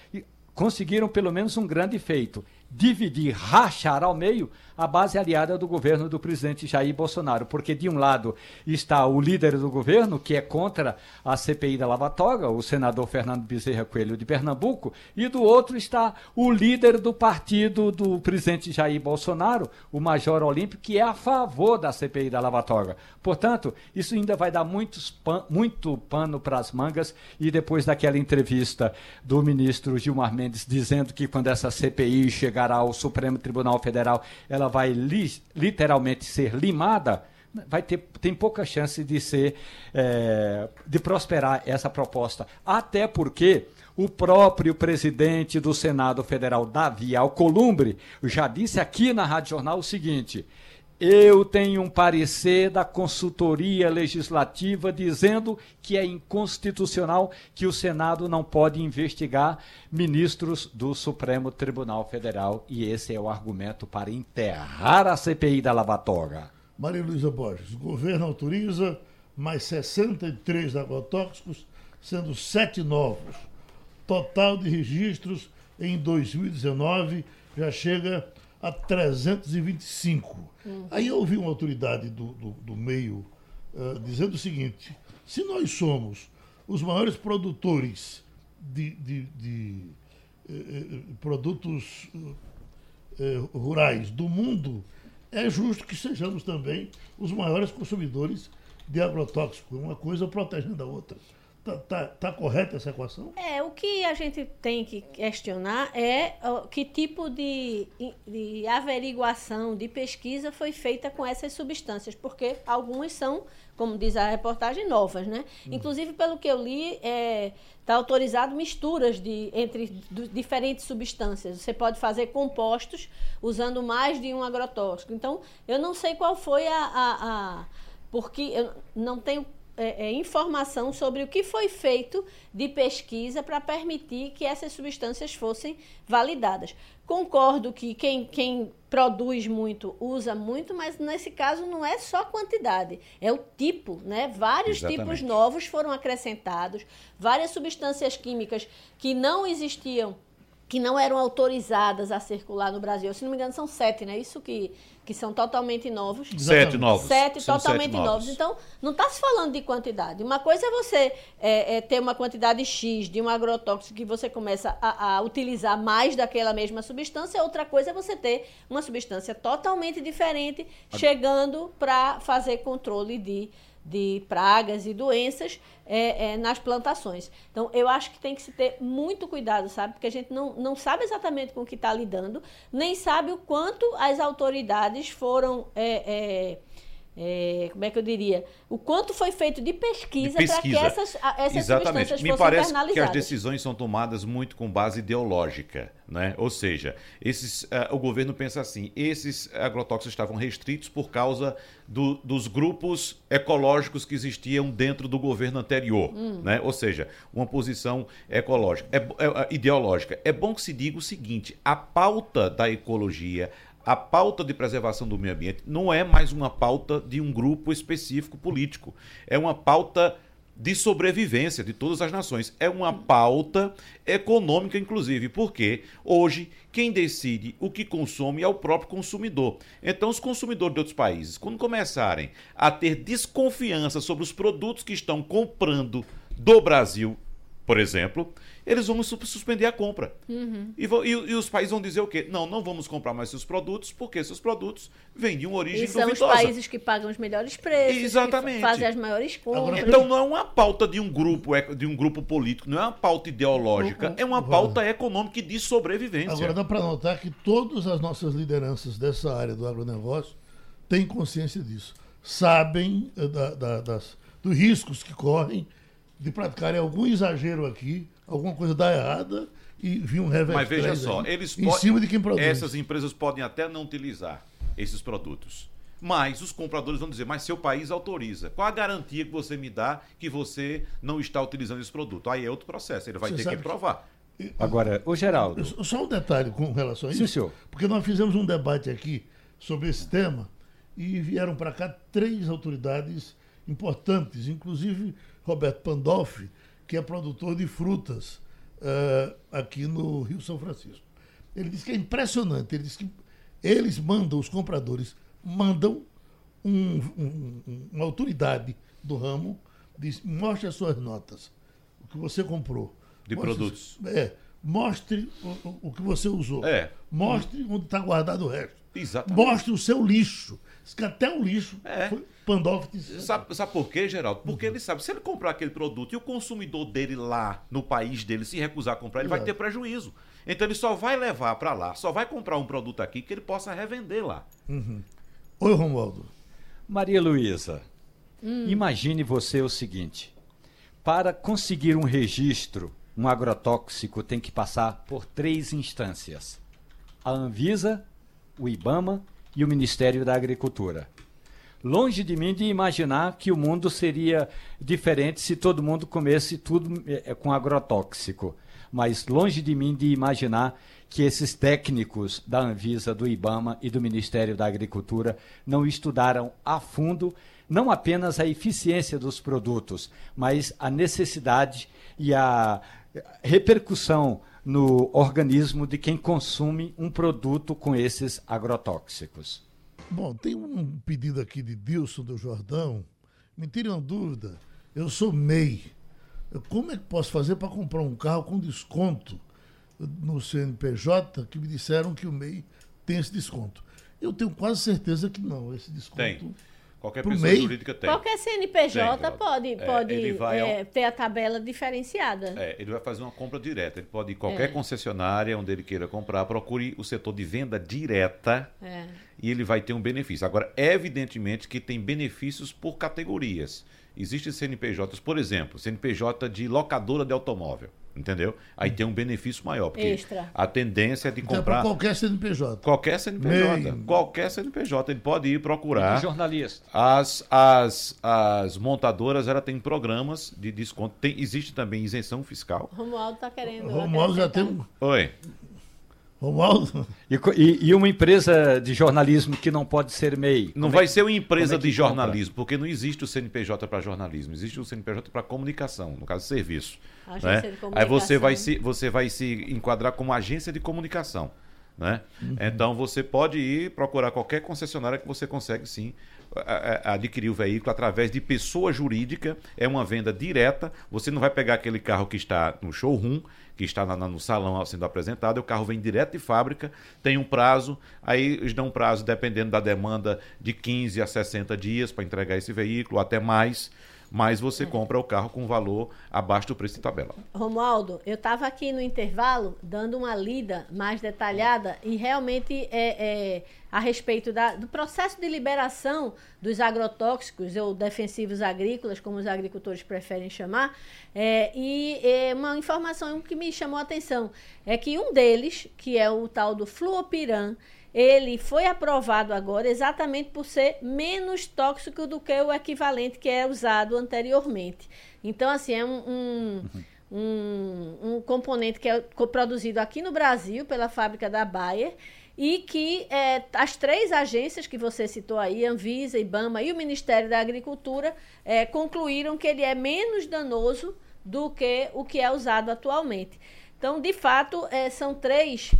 conseguiram pelo menos um grande feito dividir, rachar ao meio a base aliada do governo do presidente Jair Bolsonaro, porque de um lado está o líder do governo, que é contra a CPI da Lava Toga, o senador Fernando Bezerra Coelho de Pernambuco, e do outro está o líder do partido do presidente Jair Bolsonaro, o Major Olímpio, que é a favor da CPI da Lava Toga. Portanto, isso ainda vai dar muitos pan, muito pano para as mangas e depois daquela entrevista do ministro Gilmar Mendes dizendo que quando essa CPI chegar ao Supremo Tribunal Federal, ela vai li, literalmente ser limada, vai ter tem pouca chance de ser é, de prosperar essa proposta. Até porque o próprio presidente do Senado Federal, Davi Alcolumbre, já disse aqui na Rádio Jornal o seguinte: eu tenho um parecer da consultoria legislativa dizendo que é inconstitucional que o Senado não pode investigar ministros do Supremo Tribunal Federal e esse é o argumento para enterrar a CPI da Lavatória. Maria Luísa Borges, o governo autoriza mais 63 agrotóxicos, sendo sete novos. Total de registros em 2019 já chega 325. Uhum. Aí eu ouvi uma autoridade do, do, do meio uh, dizendo o seguinte: se nós somos os maiores produtores de, de, de uh, produtos uh, rurais do mundo, é justo que sejamos também os maiores consumidores de agrotóxicos. Uma coisa protegendo a outra. Tá, tá, tá, correta essa equação? É, o que a gente tem que questionar é que tipo de, de averiguação, de pesquisa foi feita com essas substâncias, porque algumas são, como diz a reportagem, novas, né? Hum. Inclusive, pelo que eu li, está é, tá autorizado misturas de, entre diferentes substâncias. Você pode fazer compostos usando mais de um agrotóxico. Então, eu não sei qual foi a... a, a porque eu não tenho é, é, informação sobre o que foi feito de pesquisa para permitir que essas substâncias fossem validadas. Concordo que quem, quem produz muito usa muito, mas nesse caso não é só quantidade, é o tipo, né? Vários Exatamente. tipos novos foram acrescentados, várias substâncias químicas que não existiam que não eram autorizadas a circular no Brasil. Se não me engano, são sete, né? Isso que, que são totalmente novos. Sete novos. Sete são totalmente sete novos. novos. Então, não está se falando de quantidade. Uma coisa é você é, é, ter uma quantidade X de um agrotóxico que você começa a, a, utilizar mais daquela mesma substância, outra coisa é você ter uma substância totalmente diferente chegando para fazer controle de de pragas e doenças é, é, nas plantações. Então, eu acho que tem que se ter muito cuidado, sabe? Porque a gente não, não sabe exatamente com o que está lidando, nem sabe o quanto as autoridades foram. É, é é, como é que eu diria, o quanto foi feito de pesquisa, pesquisa. para que essas, essas Exatamente. substâncias Me parece que as decisões são tomadas muito com base ideológica, né? Ou seja, esses, uh, o governo pensa assim, esses agrotóxicos estavam restritos por causa do, dos grupos ecológicos que existiam dentro do governo anterior, hum. né? Ou seja, uma posição ecológica, é, é, ideológica. É bom que se diga o seguinte, a pauta da ecologia, a pauta de preservação do meio ambiente não é mais uma pauta de um grupo específico político. É uma pauta de sobrevivência de todas as nações. É uma pauta econômica, inclusive, porque hoje quem decide o que consome é o próprio consumidor. Então, os consumidores de outros países, quando começarem a ter desconfiança sobre os produtos que estão comprando do Brasil, por exemplo, eles vão suspender a compra. Uhum. E, e, e, os países vão dizer o quê? Não, não vamos comprar mais seus produtos, porque seus produtos vêm de uma origem e são duvidosa. os países que pagam os melhores preços, Exatamente. fazem as maiores compras. Então não é uma pauta de um grupo, de um grupo político, não é uma pauta ideológica, é uma pauta econômica e de sobrevivência. Agora dá para notar que todas as nossas lideranças dessa área do agronegócio têm consciência disso. Sabem eh, da, da, das, dos riscos que correm de praticarem algum exagero aqui alguma coisa dá errada e vir um revés. Mas veja só, eles em cima de quem produz. Essas empresas podem até não utilizar esses produtos. Mas os compradores vão dizer, mas seu país autoriza. Qual a garantia que você me dá que você não está utilizando esse produto? Aí é outro processo, ele vai você ter que provar. Que... Agora, o Geraldo. Só um detalhe com relação a isso. Sim, senhor. Porque nós fizemos um debate aqui sobre esse tema e vieram para cá três autoridades importantes, inclusive Roberto Pandolfi, que é produtor de frutas uh, aqui no Rio São Francisco. Ele disse que é impressionante. Ele disse que eles mandam, os compradores mandam um, um, uma autoridade do ramo, diz, mostre as suas notas, o que você comprou. De mostre, produtos. É, mostre o, o, que você usou. É. Mostre onde está guardado o resto. Exatamente. Mostre o seu lixo. Até o lixo é. foi, Pandolfo sabe, sabe por quê, Geraldo? Porque uhum. ele sabe, se ele comprar aquele produto e o consumidor dele lá, no país dele, se recusar a comprar, ele vai ter prejuízo. Então ele só vai levar para lá, só vai comprar um produto aqui que ele possa revender lá. Uhum. Oi, Romualdo. Maria Luísa, hum. imagine você o seguinte: para conseguir um registro, um agrotóxico tem que passar por três instâncias: a Anvisa, o IBAMA e o Ministério da Agricultura. Longe de mim de imaginar que o mundo seria diferente se todo mundo comesse tudo é, com agrotóxico. Mas longe de mim de imaginar que esses técnicos da Anvisa, do IBAMA e do Ministério da Agricultura não estudaram a fundo não apenas a eficiência dos produtos, mas a necessidade e a repercussão no organismo de quem consome um produto com esses agrotóxicos. Bom, tem um pedido aqui de Dilson do Jordão. Me tire uma dúvida. Eu sou MEI. Como é que posso fazer para comprar um carro com desconto no CNPJ que me disseram que o MEI tem esse desconto? Eu tenho quase certeza que não. Esse desconto. Tem. Qualquer pessoa MEI, jurídica tem. Qualquer CNPJ tem, pode, é, pode é, ter a tabela diferenciada. É, ele vai fazer uma compra direta. Ele pode ir em qualquer é. concessionária onde ele queira comprar, procure o setor de venda direta é. e ele vai ter um benefício. Agora, evidentemente que tem benefícios por categorias. Existem CNPJs, por exemplo, CNPJ de locadora de automóvel. Entendeu? Aí tem um benefício maior. Porque Extra. a tendência é de então, comprar. qualquer CNPJ. Qualquer CNPJ. Meio. Qualquer CNPJ. Ele pode ir procurar. jornalista. As, as, as montadoras ela tem programas de desconto. Tem, existe também isenção fiscal. Romualdo está querendo. Romualdo já tem um. Oi. Romualdo. E, e, e, uma empresa de jornalismo que não pode ser MEI? Não vai é, ser uma empresa é de jornalismo, compra? porque não existe o CNPJ para jornalismo, existe o CNPJ para comunicação, no caso serviço. Né? Aí você vai, se, você vai se enquadrar como agência de comunicação. Né? Uhum. Então você pode ir procurar qualquer concessionária que você consegue sim adquirir o veículo através de pessoa jurídica, é uma venda direta. Você não vai pegar aquele carro que está no showroom, que está no salão sendo apresentado, o carro vem direto de fábrica, tem um prazo, aí eles dão um prazo, dependendo da demanda, de 15 a 60 dias para entregar esse veículo, até mais mas você compra o carro com valor abaixo do preço de tabela. Romualdo, eu estava aqui no intervalo dando uma lida mais detalhada e realmente é, é a respeito da, do processo de liberação dos agrotóxicos ou defensivos agrícolas, como os agricultores preferem chamar, é, e é uma informação que me chamou a atenção é que um deles, que é o tal do fluopiran, ele foi aprovado agora exatamente por ser menos tóxico do que o equivalente que é usado anteriormente. Então, assim, é um, um, um, um componente que é produzido aqui no Brasil pela fábrica da Bayer e que é, as três agências que você citou aí, Anvisa, IBAMA e o Ministério da Agricultura, é, concluíram que ele é menos danoso do que o que é usado atualmente. Então, de fato, é, são três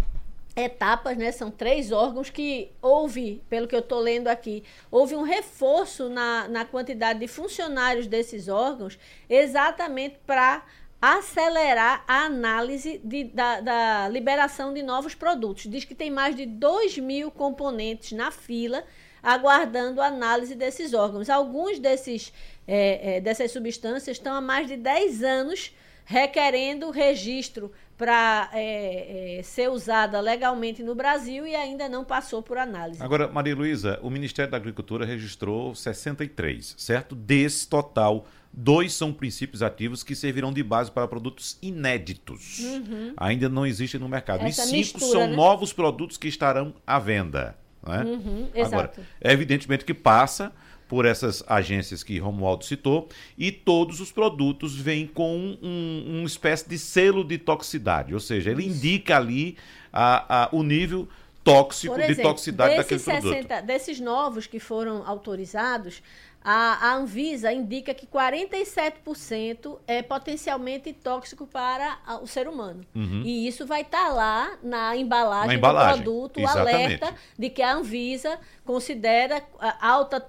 etapas, né? São três órgãos que houve, pelo que eu estou lendo aqui, houve um reforço na, na quantidade de funcionários desses órgãos, exatamente para acelerar a análise de, da, da, liberação de novos produtos. Diz que tem mais de 2 mil componentes na fila aguardando a análise desses órgãos. Alguns desses, é, é, dessas substâncias estão há mais de 10 anos requerendo registro para é, é, ser usada legalmente no Brasil e ainda não passou por análise. Agora, Maria Luísa, o Ministério da Agricultura registrou 63, certo? Desse total, dois são princípios ativos que servirão de base para produtos inéditos. Uhum. Ainda não existem no mercado. Essa e cinco mistura, são né? novos produtos que estarão à venda. Né? Uhum, Agora, é evidentemente que passa por essas agências que Romualdo citou, e todos os produtos vêm com um, um, uma espécie de selo de toxicidade, ou seja, ele indica ali a, a, o nível tóxico, exemplo, de toxicidade daquele 60, produto. Desses novos que foram autorizados, a, a Anvisa indica que 47% é potencialmente tóxico para o ser humano. Uhum. E isso vai estar tá lá na embalagem, na embalagem, do produto, o alerta de que a Anvisa considera alta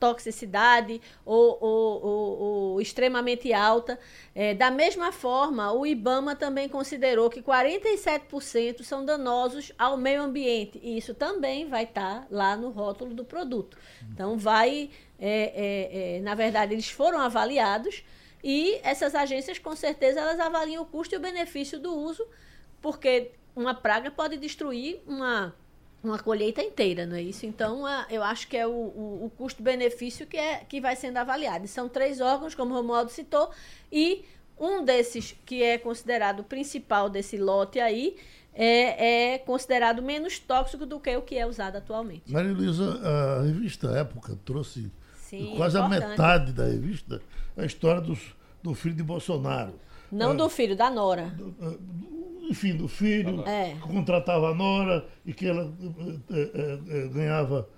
toxicidade ou, ou, ou, ou extremamente alta. É, da mesma forma, o IBAMA também considerou que 47% são danosos ao meio ambiente. E isso também vai estar tá lá no rótulo do produto. Então, vai é, é, é, na verdade, eles foram avaliados e essas agências, com certeza, elas avaliam o custo e o benefício do uso, porque uma praga pode destruir uma, uma colheita inteira, não é isso? Então, eu acho que é o, o, o custo-benefício que, é, que vai sendo avaliado. E são três órgãos, como o Romualdo citou, e um desses, que é considerado o principal desse lote aí, é, é, considerado menos tóxico do que o que é usado atualmente. Maria Luísa, a revista Época trouxe Sim, quase importante. a metade da revista a história dos, do filho de Bolsonaro. Não é, do filho, da Nora. Do, do, enfim, do filho, é. que contratava a Nora e que ela é, é, ganhava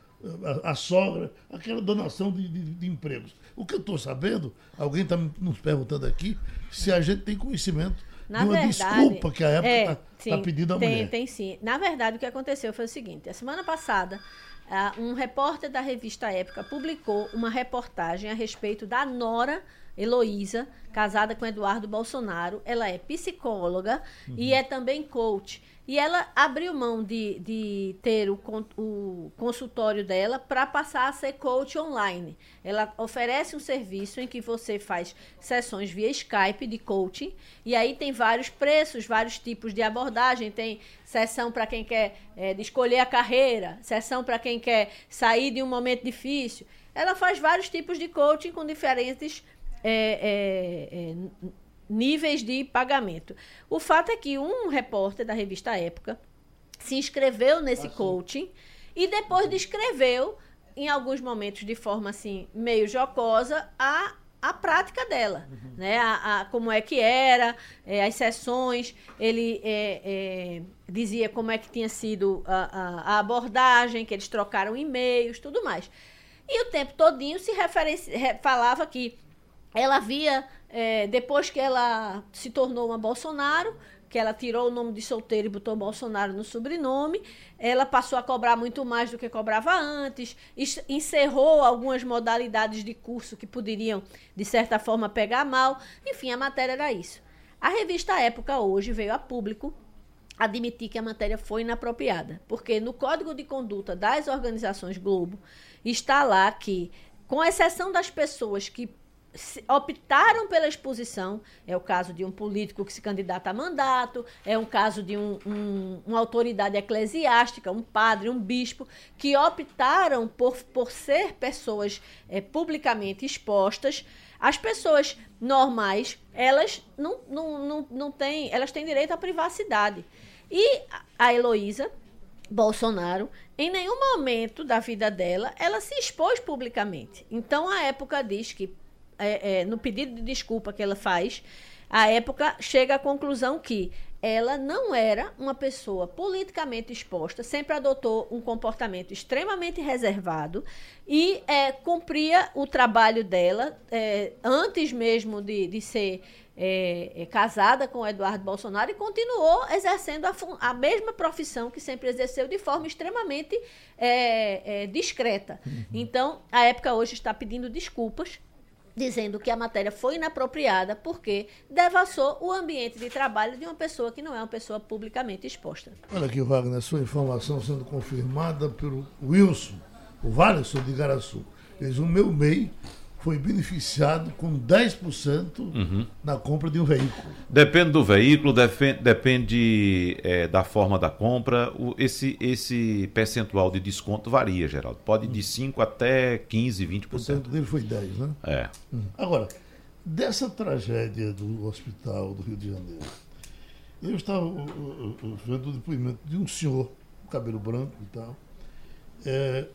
a, a, sogra, aquela donação de, de, de empregos. O que eu estou sabendo, alguém está nos perguntando aqui, se a gente tem conhecimento Na de uma verdade, desculpa que a época está é, tá pedindo à tem, mulher. Tem sim. Na verdade, o que aconteceu foi o seguinte: a semana passada uh, um repórter da revista Época publicou uma reportagem a respeito da Nora Heloísa, casada com Eduardo Bolsonaro. Ela é psicóloga uhum. e é também coach. E ela abriu mão de, de ter o, o consultório dela para passar a ser coach online. Ela oferece um serviço em que você faz sessões via Skype de coaching. E aí tem vários preços, vários tipos de abordagem. Tem sessão para quem quer é, escolher a carreira, sessão para quem quer sair de um momento difícil. Ela faz vários tipos de coaching com diferentes é, é, é níveis de pagamento. O fato é que um repórter da revista Época se inscreveu nesse ah, coaching e depois descreveu, em alguns momentos de forma assim, meio jocosa, a, a prática dela. Uhum. Né? A, a, como é que era, é, as sessões, ele é, é, dizia como é que tinha sido a, a, abordagem, que eles trocaram e-mails, tudo mais. E o tempo todinho se falava que ela havia, é, depois que ela se tornou uma Bolsonaro, que ela tirou o nome de solteiro e botou Bolsonaro no sobrenome, ela passou a cobrar muito mais do que cobrava antes, encerrou algumas modalidades de curso que poderiam, de certa forma, pegar mal. Enfim, a matéria era isso. A revista Época hoje veio a público admitir que a matéria foi inapropriada, porque no Código de Conduta das Organizações Globo está lá que, com exceção das pessoas que optaram pela exposição. É o caso de um político que se candidata a mandato, é um caso de um, um, uma autoridade eclesiástica, um padre, um bispo, que optaram por, por ser pessoas é, publicamente expostas. As pessoas normais, elas não, não, não, não têm, elas têm direito à privacidade. E a Heloísa Bolsonaro, em nenhum momento da vida dela, ela se expôs publicamente. Então, a época diz que é, é, no pedido de desculpa que ela faz, a época chega à conclusão que ela não era uma pessoa politicamente exposta, sempre adotou um comportamento extremamente reservado e é, cumpria o trabalho dela é, antes mesmo de, de ser é, é casada com o Eduardo Bolsonaro e continuou exercendo a, a, mesma profissão que sempre exerceu de forma extremamente é, é, discreta. Uhum. Então, a época hoje está pedindo desculpas dizendo que a matéria foi inapropriada porque devassou o ambiente de trabalho de uma pessoa que não é uma pessoa publicamente exposta. Olha aqui, Wagner, sua informação sendo confirmada pelo Wilson, o Valeson de Garaçu. Eles, o meu MEI foi beneficiado com 10% uhum. na compra de um veículo. Depende do veículo, depende, depende é, da forma da compra. O, esse, esse percentual de desconto varia, Geraldo. Pode de 5% até 15%, 20%. O dele foi 10%, né? É. Uhum. Agora, dessa tragédia do hospital do Rio de Janeiro, eu estava vendo o depoimento de um senhor, cabelo branco e tal. É,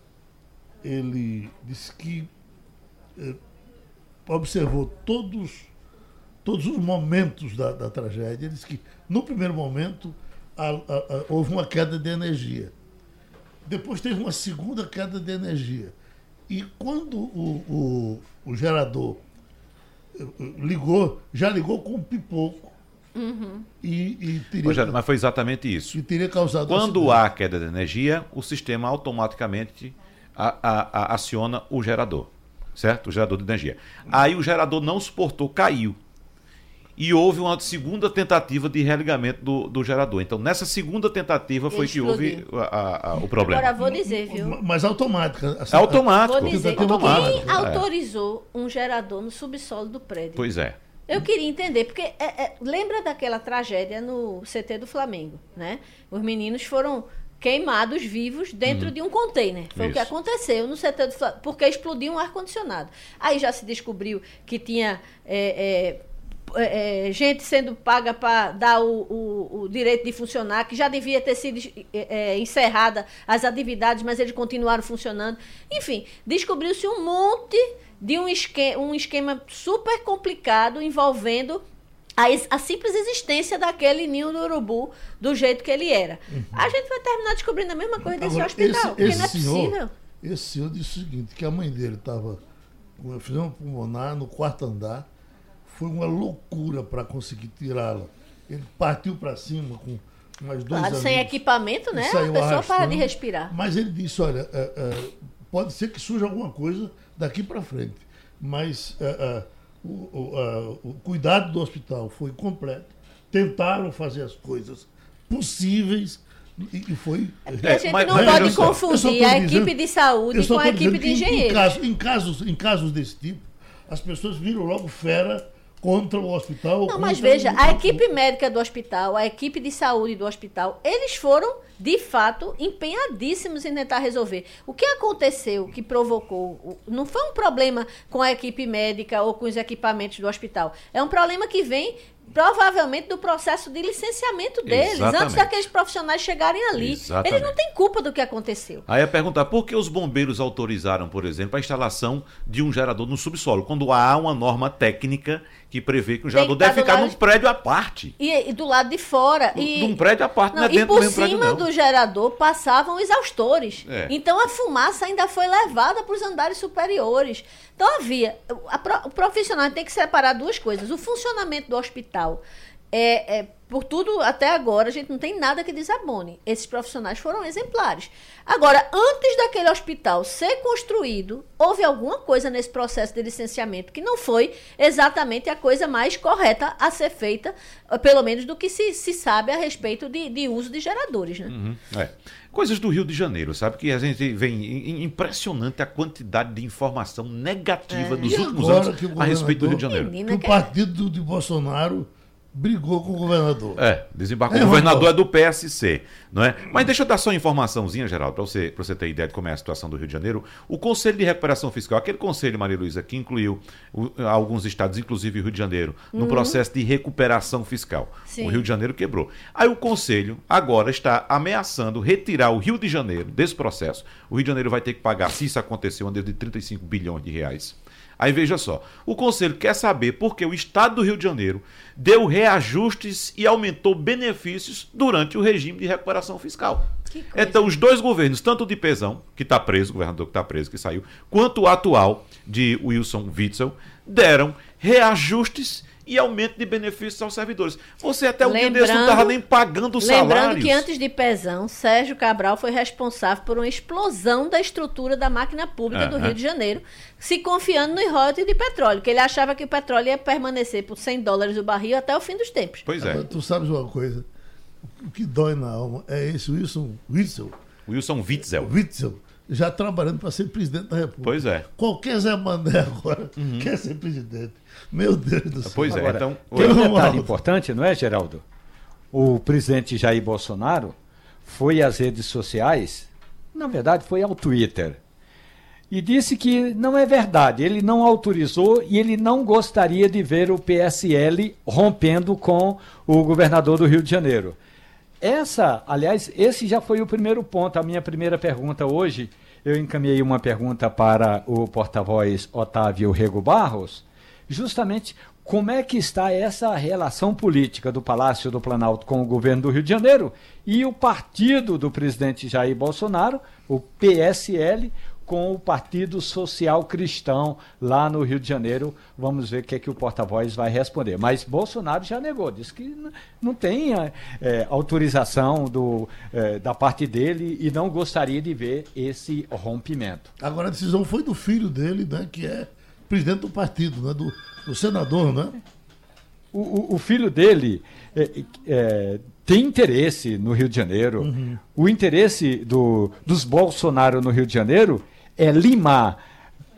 ele disse que observou todos, todos os momentos da, da tragédia. Ele disse que, no primeiro momento, a, a, a, houve uma queda de energia. Depois teve uma segunda queda de energia. E quando o, o, o gerador eh, ligou, já ligou com um pipoco. Uhum. E, e teria, Rogério, mas foi exatamente isso. E teria causado Quando há queda de energia, o sistema automaticamente a, a, aciona o gerador certo? O gerador de energia. Aí o gerador não suportou, caiu. E houve uma segunda tentativa de religamento do, do gerador. Então, nessa segunda tentativa foi que houve a, a, o problema. Agora, vou dizer, viu? Mas automática. Assim, automático. Vou dizer, automático. quem autorizou um gerador no subsolo do prédio? Pois é. Eu queria entender, porque é, é, lembra daquela tragédia no CT do Flamengo, né? Os meninos foram queimados vivos dentro uhum. de um container. Foi Isso. o que aconteceu no setor do porque explodiu um ar-condicionado. Aí já se descobriu que tinha é, é, é, gente sendo paga para dar o, o, o, direito de funcionar, que já devia ter sido é, é, encerrada as atividades, mas eles continuaram funcionando. Enfim, descobriu-se um monte de um esquema, um esquema super complicado envolvendo a, a, simples existência daquele ninho do urubu do jeito que ele era. Uhum. A gente vai terminar descobrindo a mesma coisa desse hospital, esse, porque esse não é senhor, possível. Esse senhor disse o seguinte, que a mãe dele estava com efusão pulmonar no quarto andar, foi uma loucura para conseguir tirá-la. Ele partiu para cima com mais dois claro, sem equipamento, né? A pessoa para de respirar. Mas ele disse, olha, é, é, pode ser que surja alguma coisa daqui para frente, mas... É, o, o, o cuidado do hospital foi completo. Tentaram fazer as coisas possíveis e, foi. É, a gente mas, não pode confundir a dizendo, equipe de saúde com a equipe de engenheiros. Em, em, casos, em, casos, em casos desse tipo, as pessoas viram logo fera contra o hospital. Não, mas veja, a equipe médica do hospital, a equipe de saúde do hospital, eles foram, de fato, empenhadíssimos em tentar resolver. O que aconteceu que provocou. Não foi um problema com a equipe médica ou com os equipamentos do hospital. É um problema que vem provavelmente do processo de licenciamento deles, Exatamente. antes daqueles profissionais chegarem ali. Exatamente. Eles não têm culpa do que aconteceu. Aí é perguntar, por que os bombeiros autorizaram, por exemplo, a instalação de um gerador no subsolo, quando há uma norma técnica que prevê que o gerador deve ficar num prédio à parte. E, e, do lado de fora. E, num prédio à parte, não, não é dentro E por cima do gerador passavam exaustores. É. Então a fumaça ainda foi levada para os andares superiores. Então havia. A, o profissional tem que separar duas coisas: o funcionamento do hospital é, é, por tudo até agora, a gente não tem nada que desabone. Esses profissionais foram exemplares. Agora, antes daquele hospital ser construído, houve alguma coisa nesse processo de licenciamento que não foi exatamente a coisa mais correta a ser feita, eh, pelo menos do que se, se sabe a respeito de, de uso de geradores. Né? Uhum, é. Coisas do Rio de Janeiro, sabe? Que a gente vem impressionante a quantidade de informação negativa é. dos e últimos anos a respeito do Rio de Janeiro. Que o partido de Bolsonaro brigou com o governador. É, desembarcou. É, o governador é do PSC, não é? Mas deixa eu dar só uma informaçãozinha, Geraldo, para você, você ter ideia de como é a situação do Rio de Janeiro. O Conselho de Recuperação Fiscal, aquele conselho, Maria Luísa, que incluiu o, alguns estados, inclusive o Rio de Janeiro, no uhum. processo de recuperação fiscal. Sim. O Rio de Janeiro quebrou. Aí o Conselho agora está ameaçando retirar o Rio de Janeiro desse processo. O Rio de Janeiro vai ter que pagar, se isso acontecer, uma dívida de 35 bilhões de reais. Aí veja só, o Conselho quer saber por que o Estado do Rio de Janeiro deu reajustes e aumentou benefícios durante o regime de recuperação fiscal. Então, os dois governos, tanto o de Pezão, que está preso, o governador que está preso, que saiu, quanto o atual de Wilson Witzel, deram reajustes e aumento de benefícios aos servidores. Você até o dia desse não estava nem pagando salários. Lembrando que antes de Pezão, Sérgio Cabral foi responsável por uma explosão da estrutura da máquina pública do Rio de Janeiro, se confiando no royalties de petróleo, que ele achava que o petróleo ia permanecer por 100 dólares o barril até o fim dos tempos. Pois é. tu sabes uma coisa, o que dói na alma é esse Wilson Witzel. Wilson Witzel. Witzel já trabalhando para ser presidente da República. Pois é. Qualquer Zé Mané agora uhum. quer ser presidente. Meu Deus do céu. Pois é, agora, então. Tem um detalhe importante, não é, Geraldo? O presidente Jair Bolsonaro foi às redes sociais, na verdade foi ao Twitter, e disse que não é verdade, ele não autorizou e ele não gostaria de ver o PSL rompendo com o governador do Rio de Janeiro. Essa, aliás, esse já foi o primeiro ponto. A minha primeira pergunta hoje, eu encaminhei uma pergunta para o porta-voz Otávio Rego Barros, justamente como é que está essa relação política do Palácio do Planalto com o governo do Rio de Janeiro e o partido do presidente Jair Bolsonaro, o PSL, com o Partido Social Cristão lá no Rio de Janeiro. Vamos ver o que é que o porta-voz vai responder. Mas Bolsonaro já negou, disse que não tem é, autorização do, é, da parte dele e não gostaria de ver esse rompimento. Agora a decisão foi do filho dele, né, que é presidente do partido, né, do, do senador, né? O, o, o filho dele é, é, tem interesse no Rio de Janeiro. Uhum. O interesse do, dos Bolsonaro no Rio de Janeiro é limar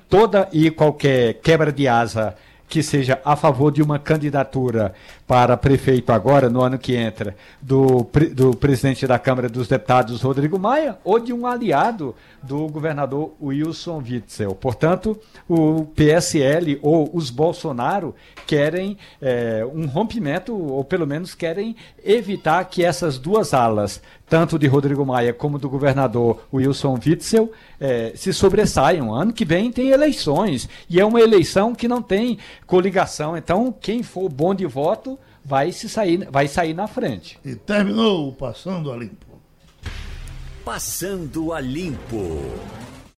toda e qualquer quebra de asa que seja a favor de uma candidatura para prefeito agora, no ano que entra, do, do presidente da Câmara dos Deputados, Rodrigo Maia, ou de um aliado do governador Wilson Witzel. Portanto, o PSL ou os Bolsonaro querem é, um rompimento, ou pelo menos querem evitar que essas duas alas, tanto de Rodrigo Maia como do governador Wilson Witzel, é, se sobressaiam. Ano que vem tem eleições, e é uma eleição que não tem coligação. Então, quem for bom de voto vai, se sair, vai sair na frente. E terminou o Passando a Limpo. Passando a Limpo.